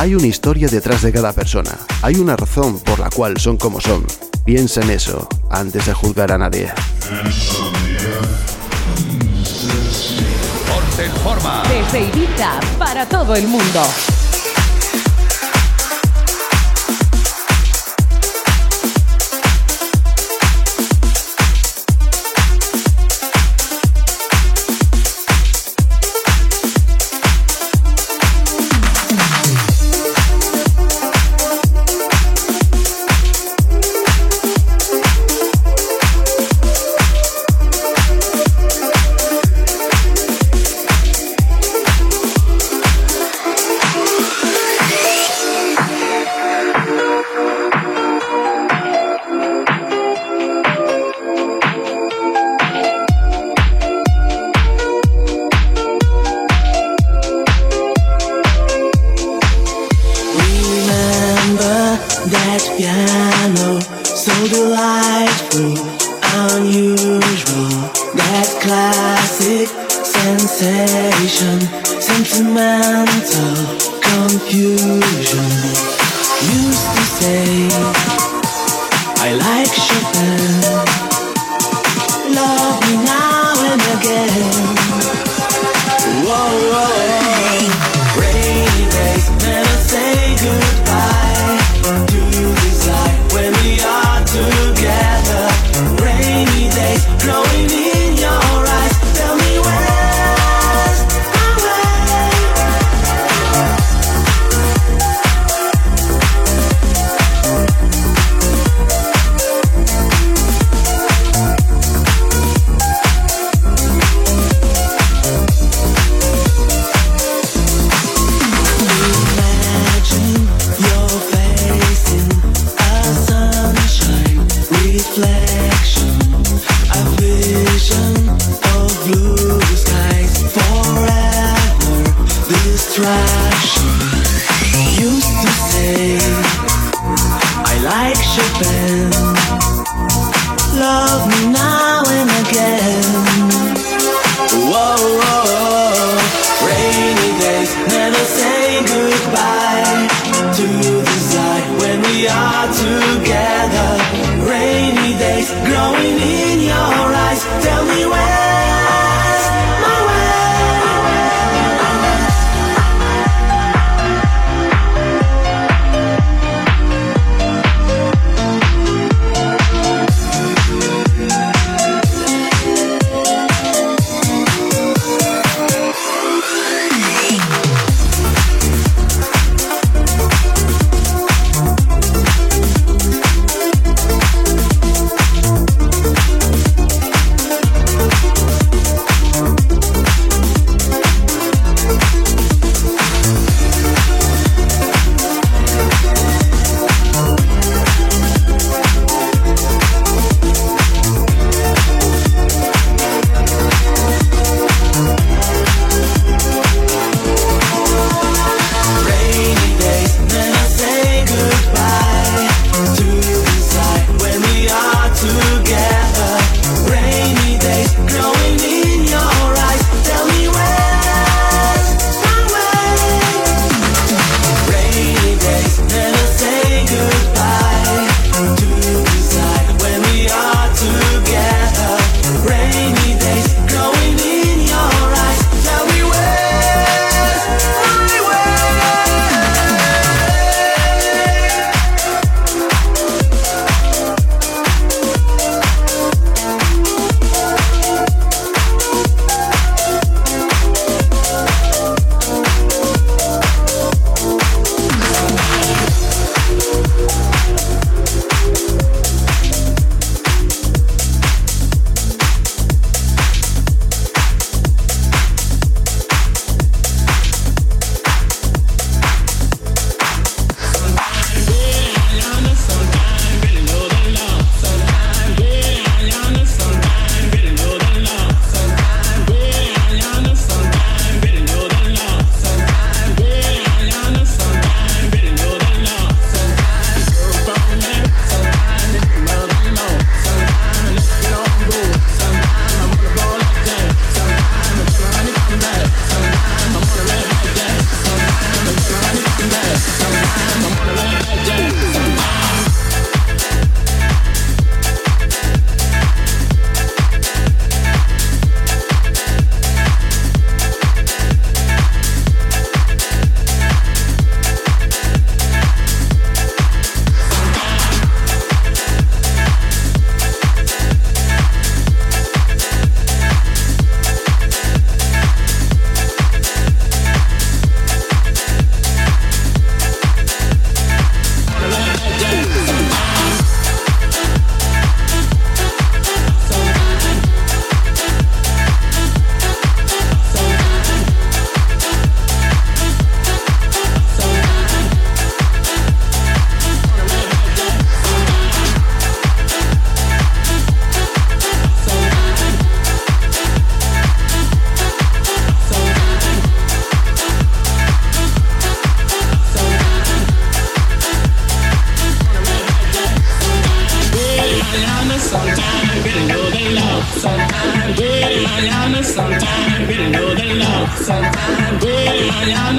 Hay una historia detrás de cada persona. Hay una razón por la cual son como son. Piensa en eso antes de juzgar a nadie. Desde Ibiza para todo el mundo.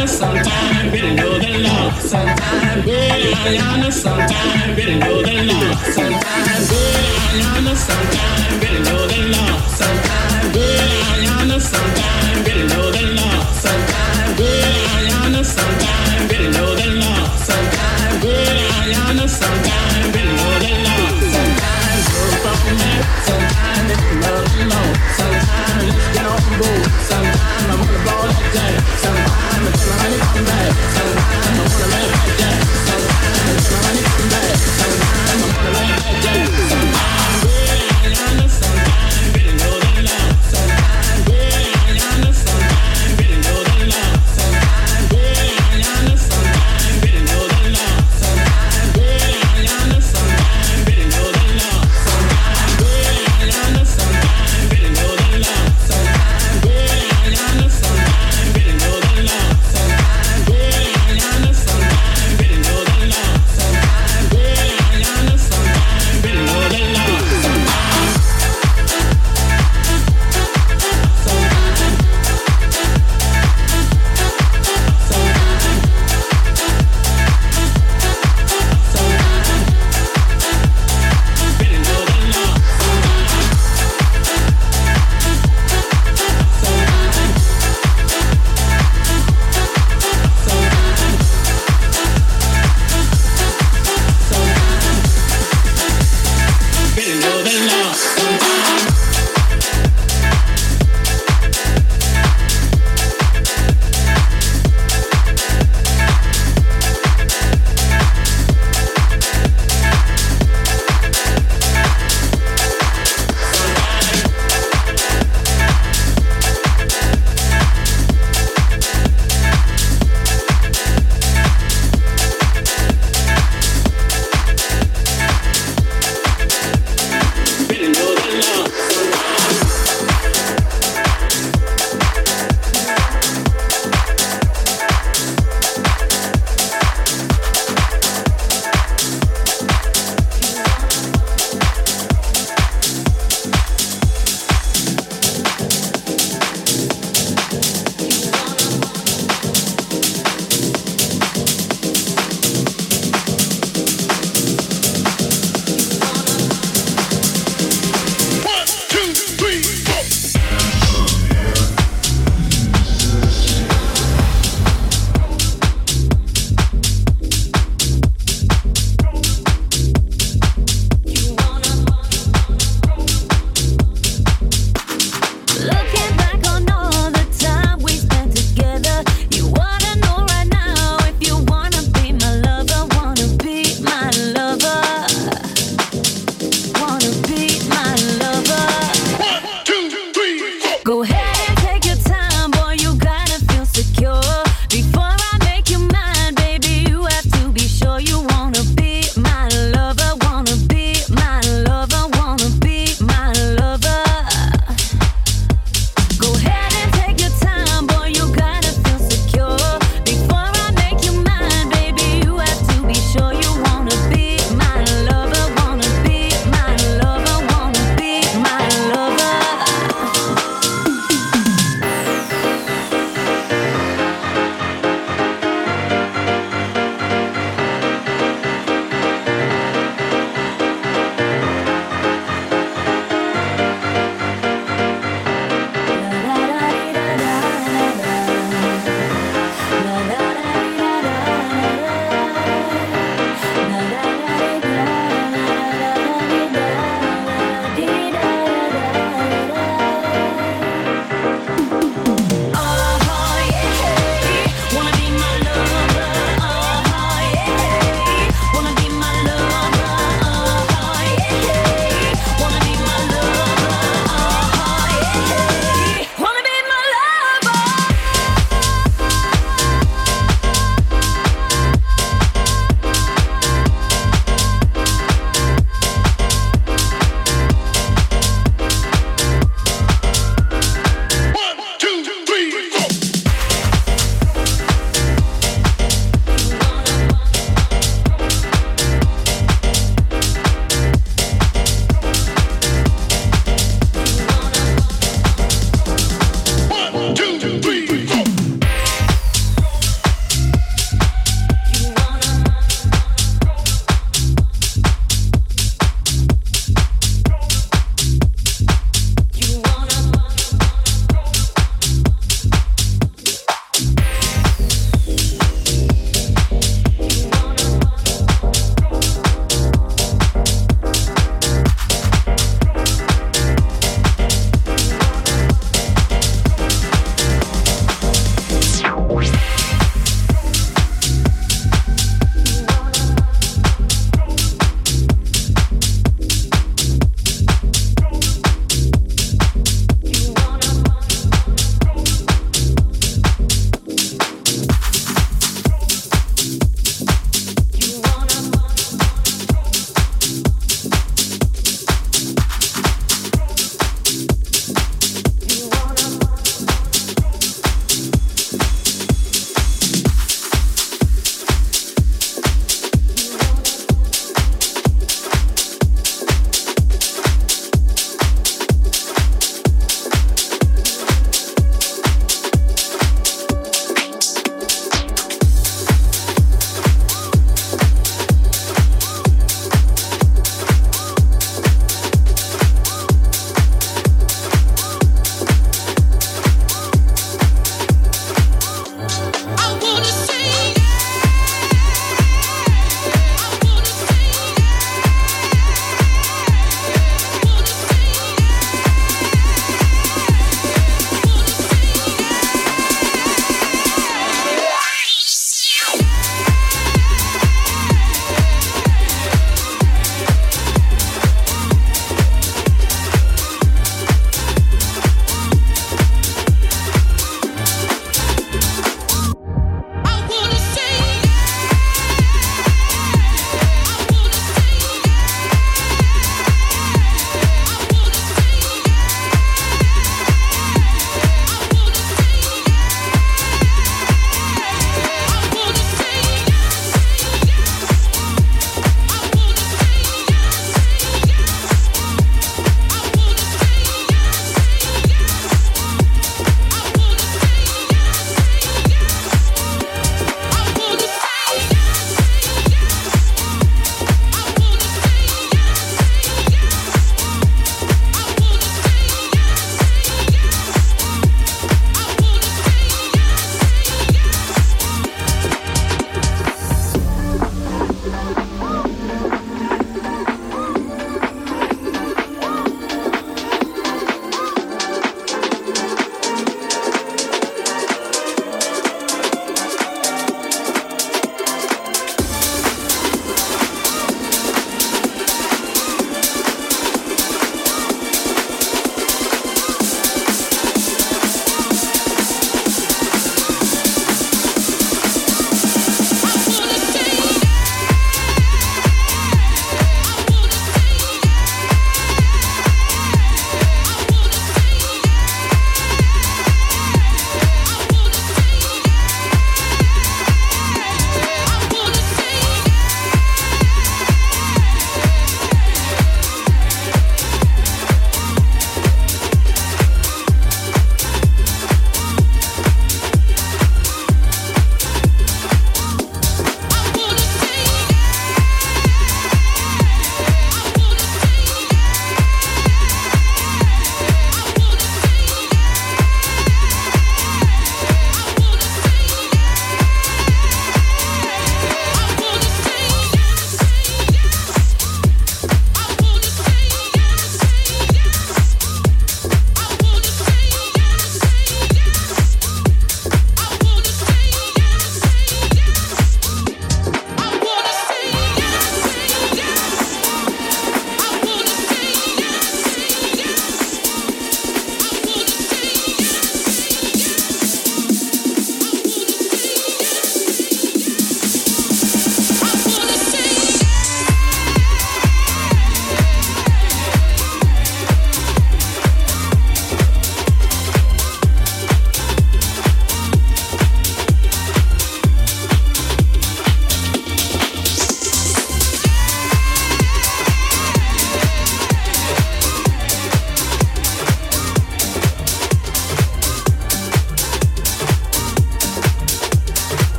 yana sometime better know the law. Sometime good yana sometime better know the law. Sometimes good yana sometime know the law. Sometime good yana sometime better know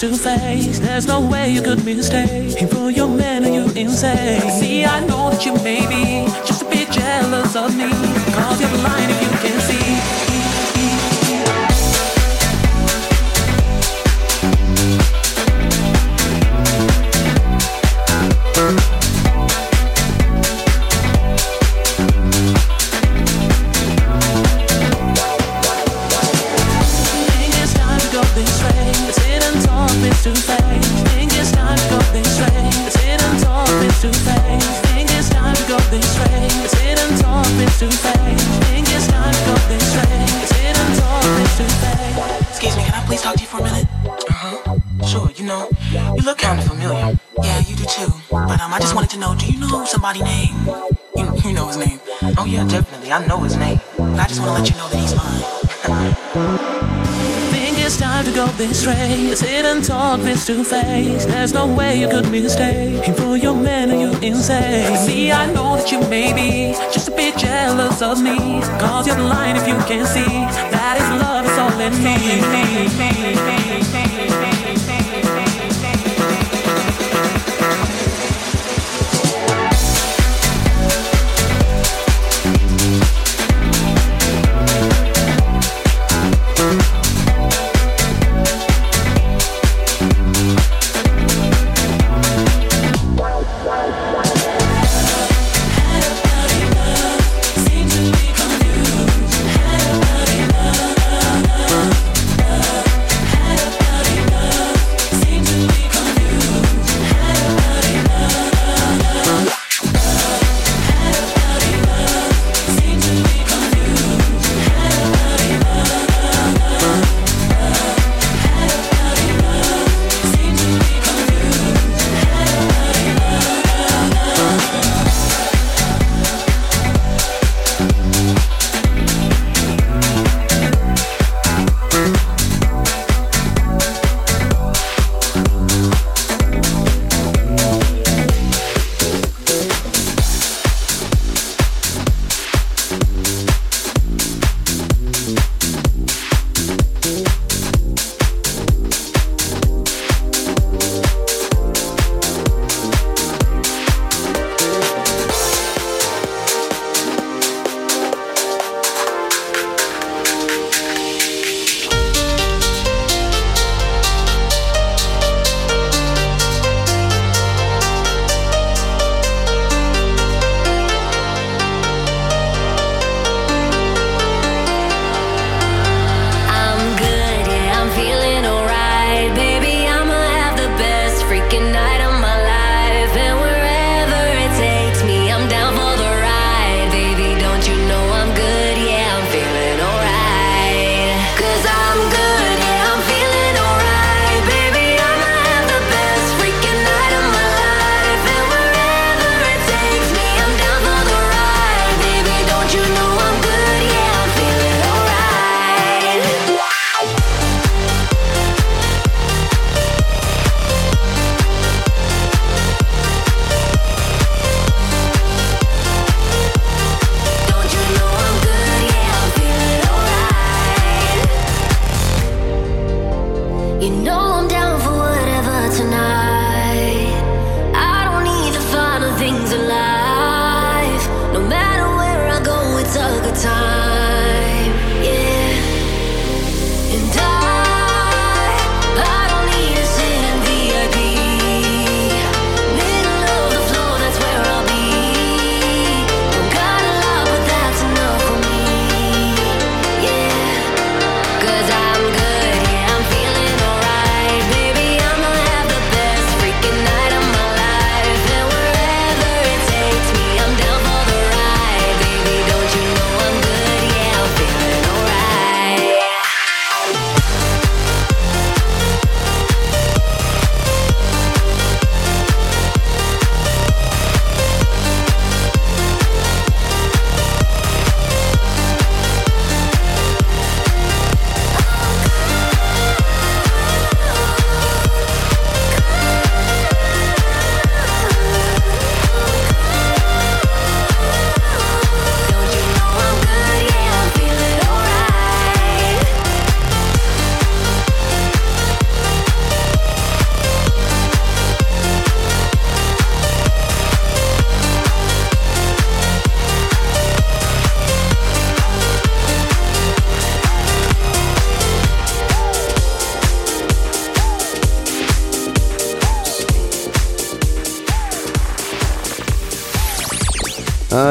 to say. I know somebody's name? You know his name. Oh yeah, definitely. I know his name. I just wanna let you know that he's mine. Think it's time to go this way. Sit and talk face to face. There's no way you could mistake him for your man and you insane. See, I know that you may be just a bit jealous of me. Cause you're blind if you can't see that his love is all in me.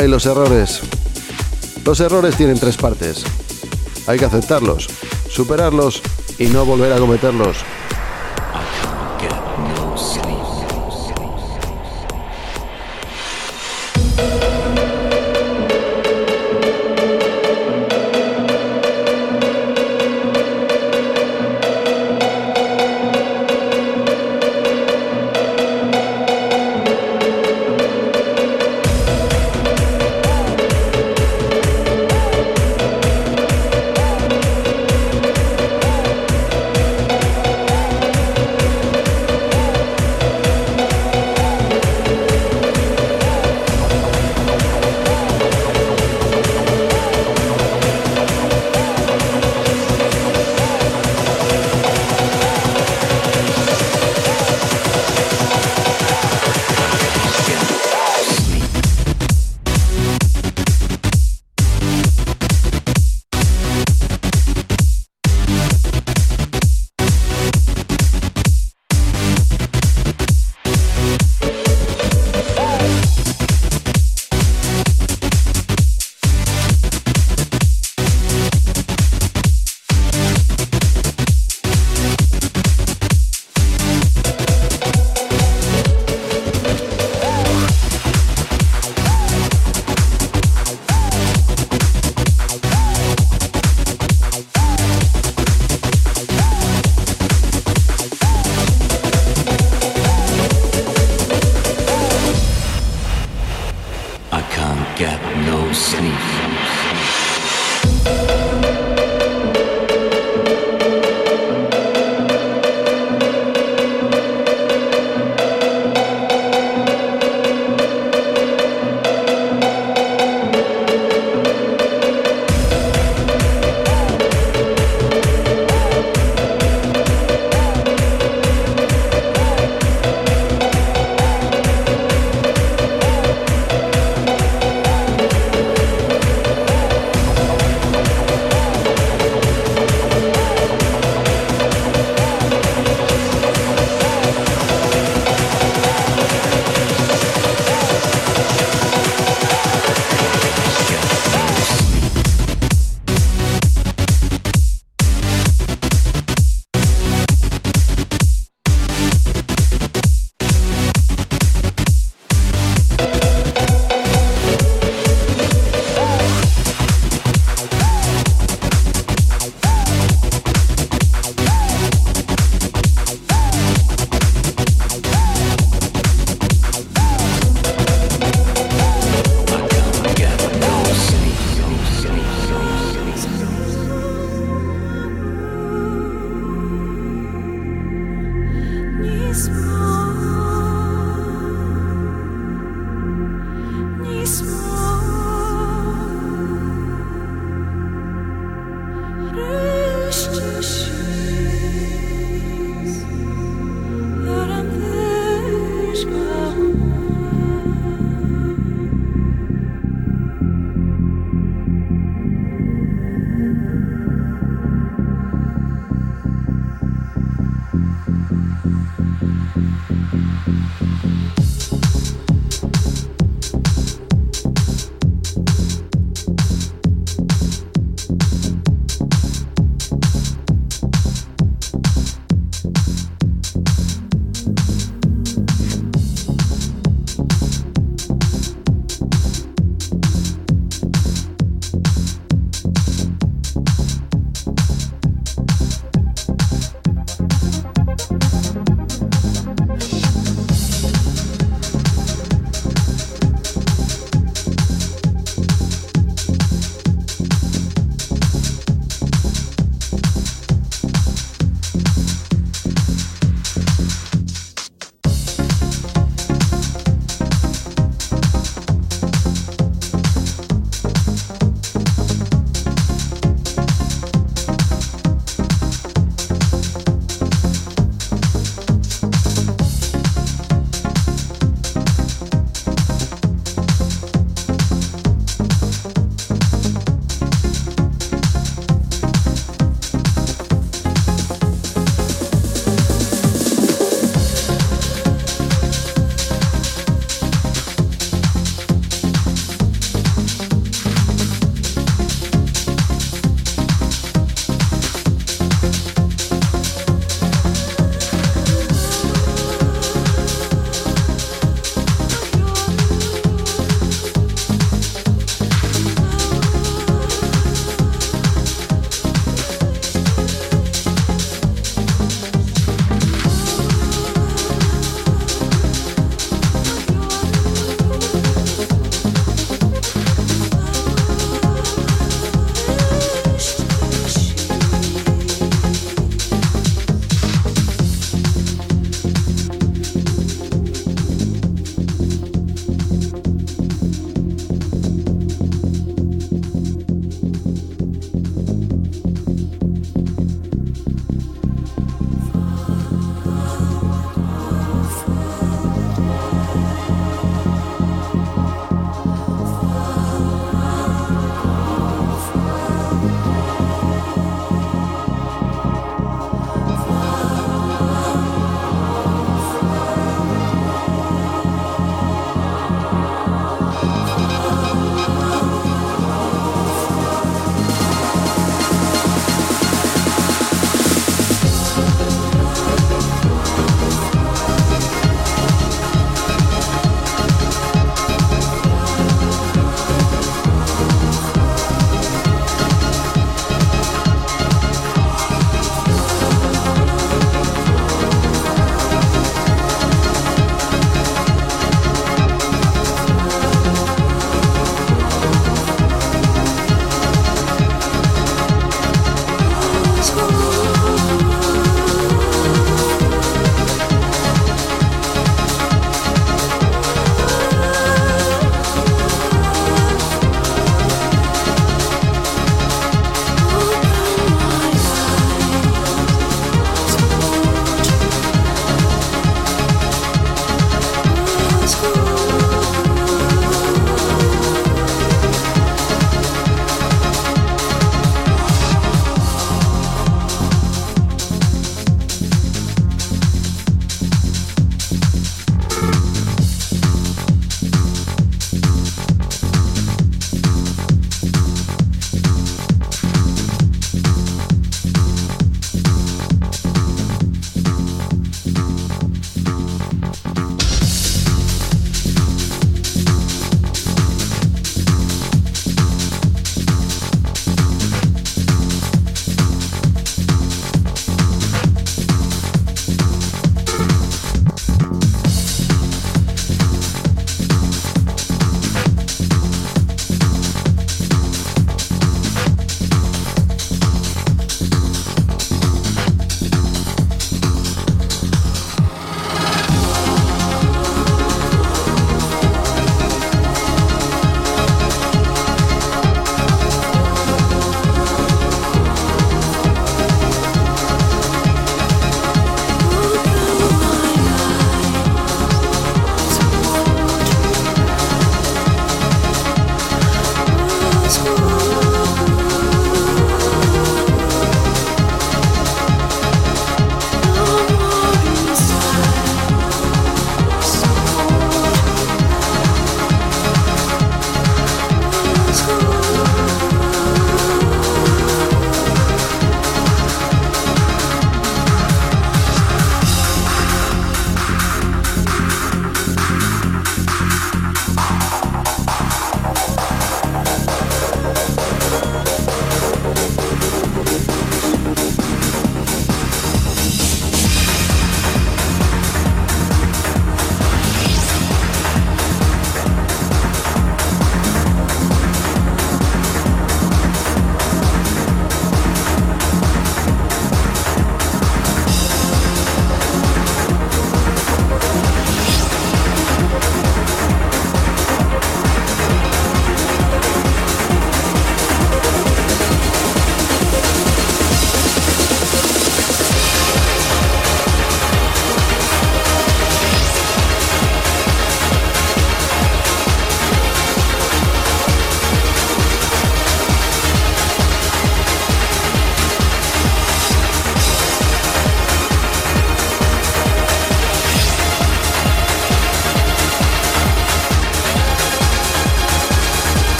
Ay, los errores. Los errores tienen tres partes. Hay que aceptarlos, superarlos y no volver a cometerlos.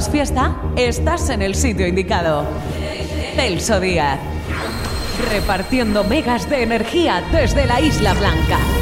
¿Buscabas fiesta? Estás en el sitio indicado. Celso Díaz. Repartiendo megas de energía desde la Isla Blanca.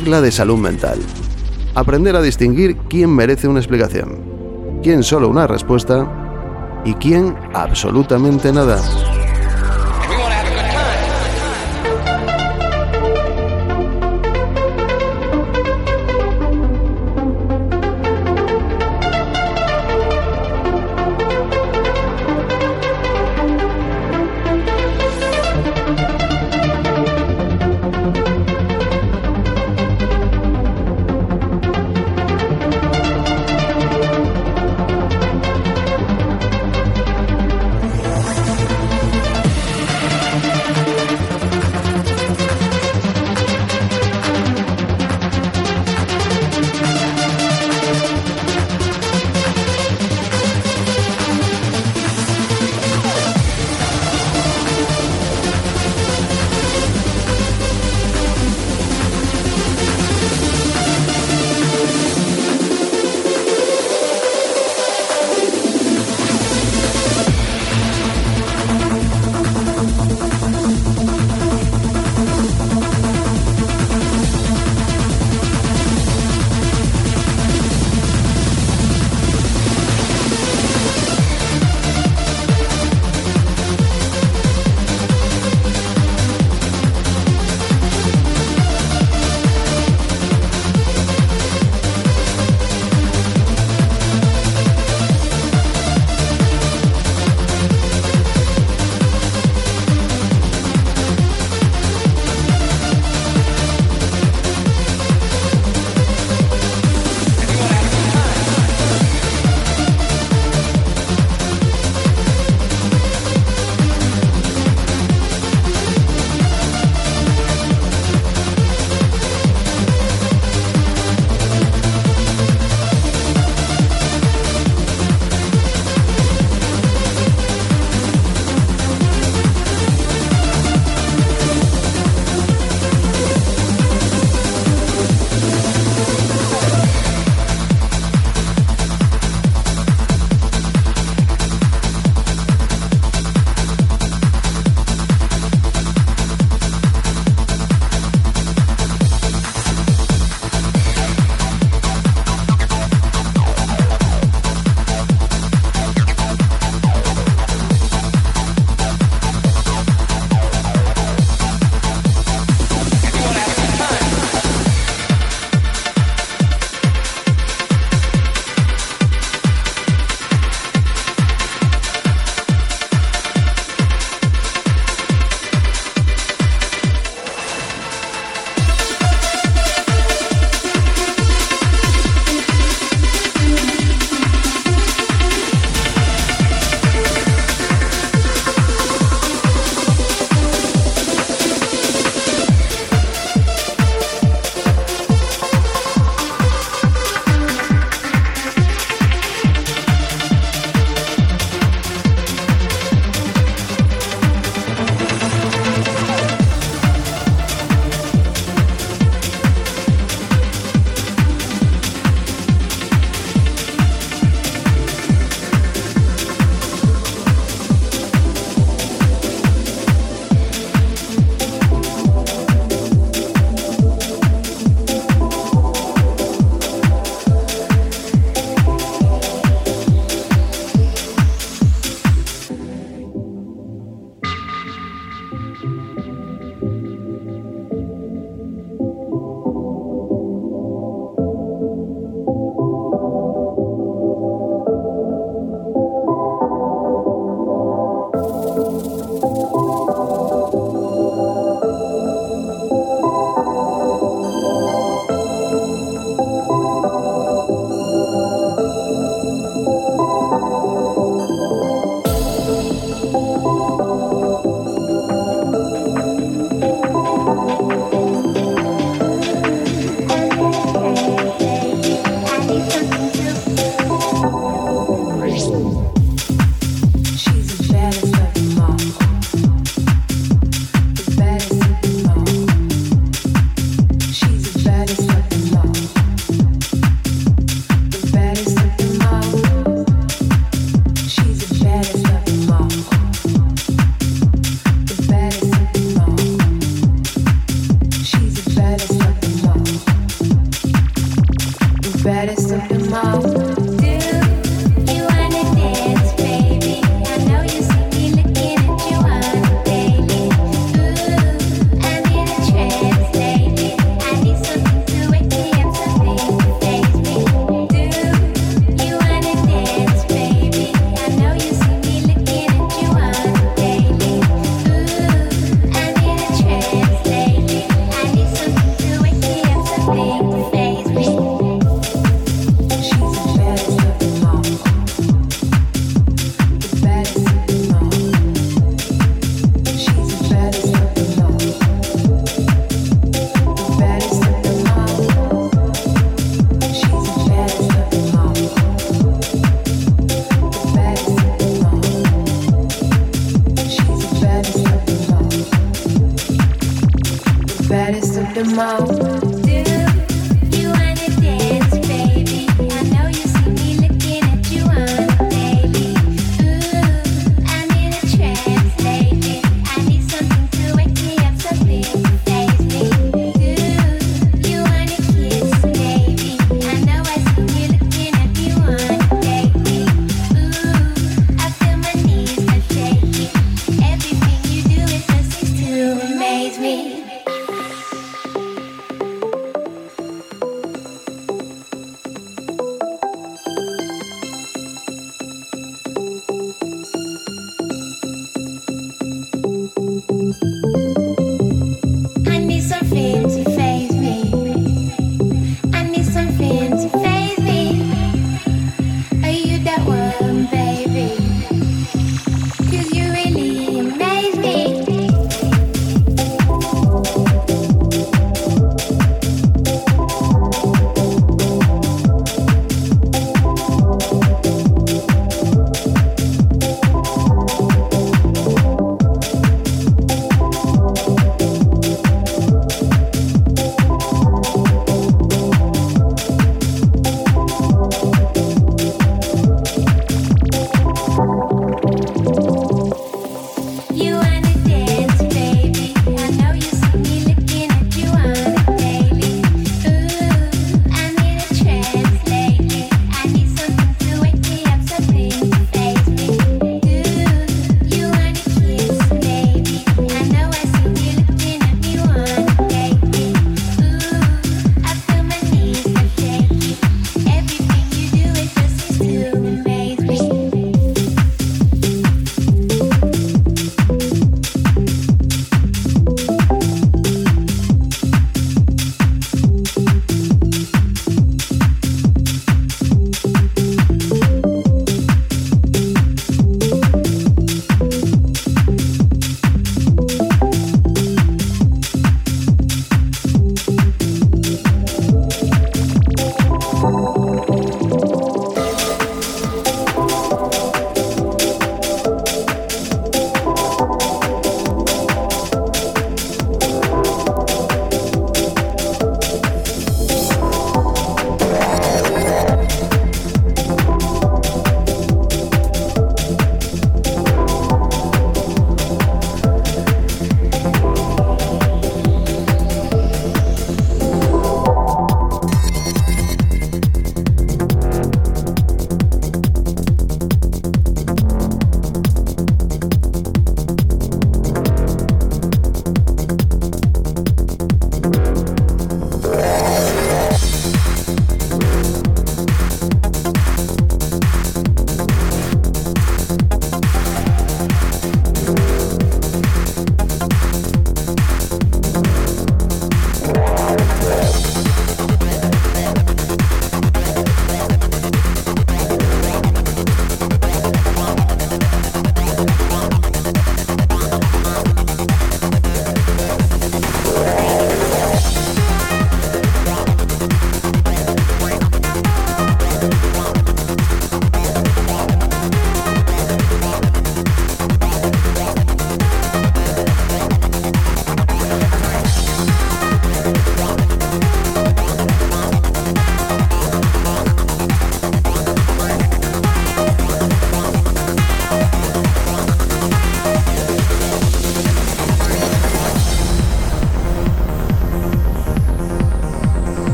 Regla de salud mental. Aprender a distinguir quién merece una explicación, quién solo una respuesta y quién absolutamente nada.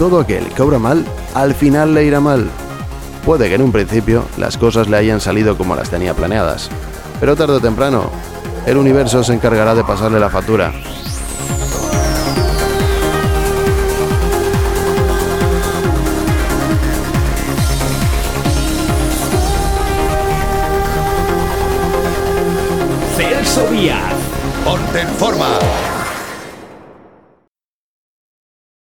Todo aquel que obra mal, al final le irá mal. Puede que en un principio las cosas le hayan salido como las tenía planeadas, pero tarde o temprano, el universo se encargará de pasarle la factura. Celso Díaz. Ponte forma.